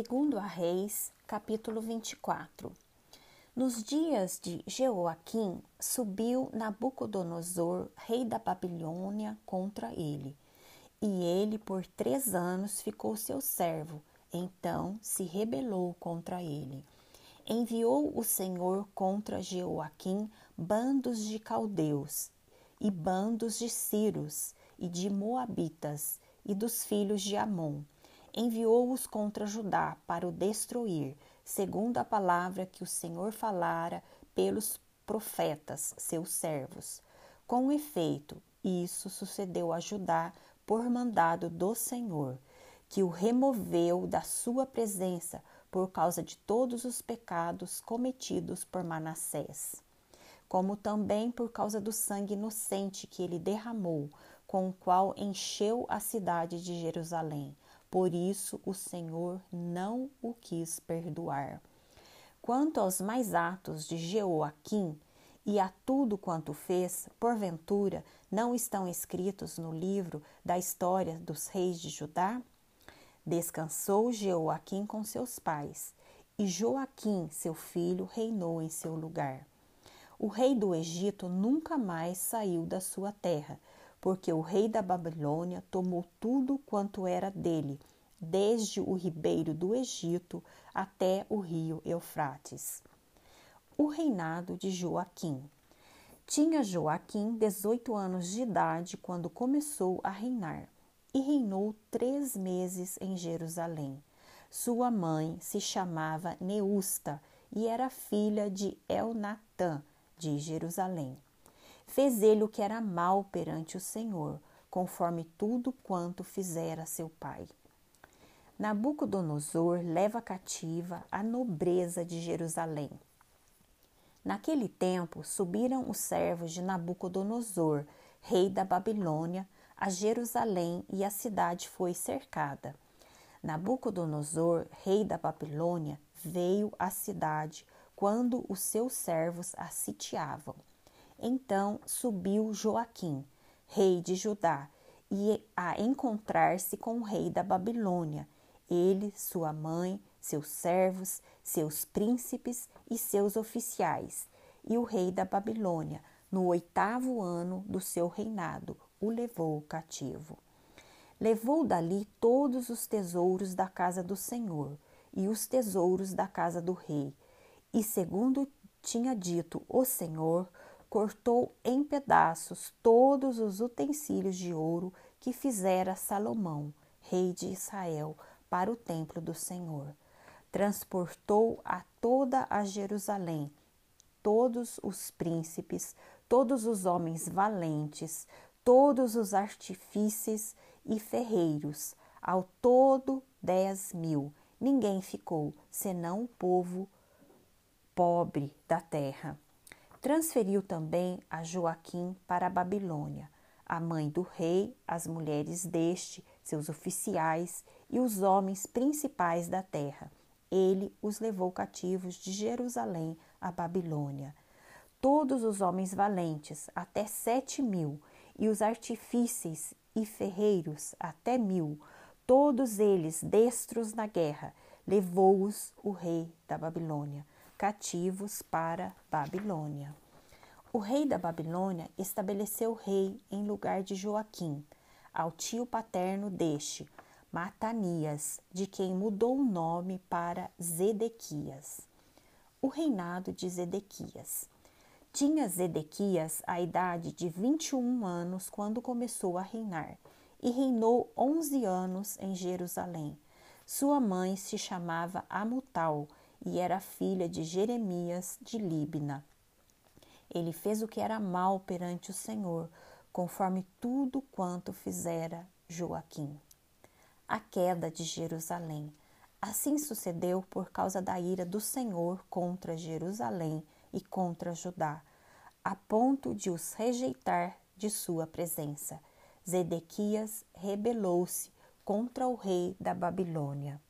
Segundo a Reis, capítulo 24. Nos dias de Jeoaquim, subiu Nabucodonosor, rei da Babilônia, contra ele. E ele por três anos ficou seu servo. Então se rebelou contra ele. Enviou o Senhor contra Jeoaquim bandos de caldeus e bandos de Círios e de Moabitas e dos filhos de Amon enviou-os contra Judá para o destruir, segundo a palavra que o Senhor falara pelos profetas, seus servos. Com efeito, isso sucedeu a Judá por mandado do Senhor, que o removeu da sua presença por causa de todos os pecados cometidos por Manassés, como também por causa do sangue inocente que ele derramou, com o qual encheu a cidade de Jerusalém por isso o Senhor não o quis perdoar. Quanto aos mais atos de Jeoaquim e a tudo quanto fez, porventura não estão escritos no livro da história dos reis de Judá? Descansou Jeoaquim com seus pais, e Joaquim, seu filho, reinou em seu lugar. O rei do Egito nunca mais saiu da sua terra, porque o rei da Babilônia tomou tudo quanto era dele, desde o ribeiro do Egito até o rio Eufrates. O reinado de Joaquim. Tinha Joaquim 18 anos de idade quando começou a reinar e reinou três meses em Jerusalém. Sua mãe se chamava Neusta e era filha de Elnatã, de Jerusalém. Fez ele o que era mal perante o Senhor, conforme tudo quanto fizera seu pai. Nabucodonosor leva cativa a nobreza de Jerusalém. Naquele tempo subiram os servos de Nabucodonosor, rei da Babilônia, a Jerusalém e a cidade foi cercada. Nabucodonosor, rei da Babilônia, veio à cidade quando os seus servos a sitiavam. Então subiu Joaquim, rei de Judá, e a encontrar-se com o rei da Babilônia, ele, sua mãe, seus servos, seus príncipes e seus oficiais, e o rei da Babilônia, no oitavo ano do seu reinado, o levou cativo. Levou dali todos os tesouros da casa do Senhor e os tesouros da casa do rei, e segundo tinha dito o Senhor, cortou em pedaços todos os utensílios de ouro que fizera Salomão, rei de Israel, para o templo do Senhor. Transportou a toda a Jerusalém todos os príncipes, todos os homens valentes, todos os artífices e ferreiros, ao todo dez mil. Ninguém ficou, senão o povo pobre da terra. Transferiu também a Joaquim para a Babilônia, a mãe do rei, as mulheres deste, seus oficiais e os homens principais da terra. Ele os levou cativos de Jerusalém à Babilônia. Todos os homens valentes, até sete mil, e os artífices e ferreiros, até mil, todos eles destros na guerra, levou-os o rei da Babilônia cativos para Babilônia. O rei da Babilônia estabeleceu rei em lugar de Joaquim, ao tio paterno deste, Matanias, de quem mudou o nome para Zedequias. O reinado de Zedequias. Tinha Zedequias a idade de 21 anos quando começou a reinar, e reinou 11 anos em Jerusalém. Sua mãe se chamava Amutal, e era filha de Jeremias de Libna. Ele fez o que era mal perante o Senhor, conforme tudo quanto fizera Joaquim. A queda de Jerusalém. Assim sucedeu por causa da ira do Senhor contra Jerusalém e contra Judá, a ponto de os rejeitar de sua presença. Zedequias rebelou-se contra o rei da Babilônia.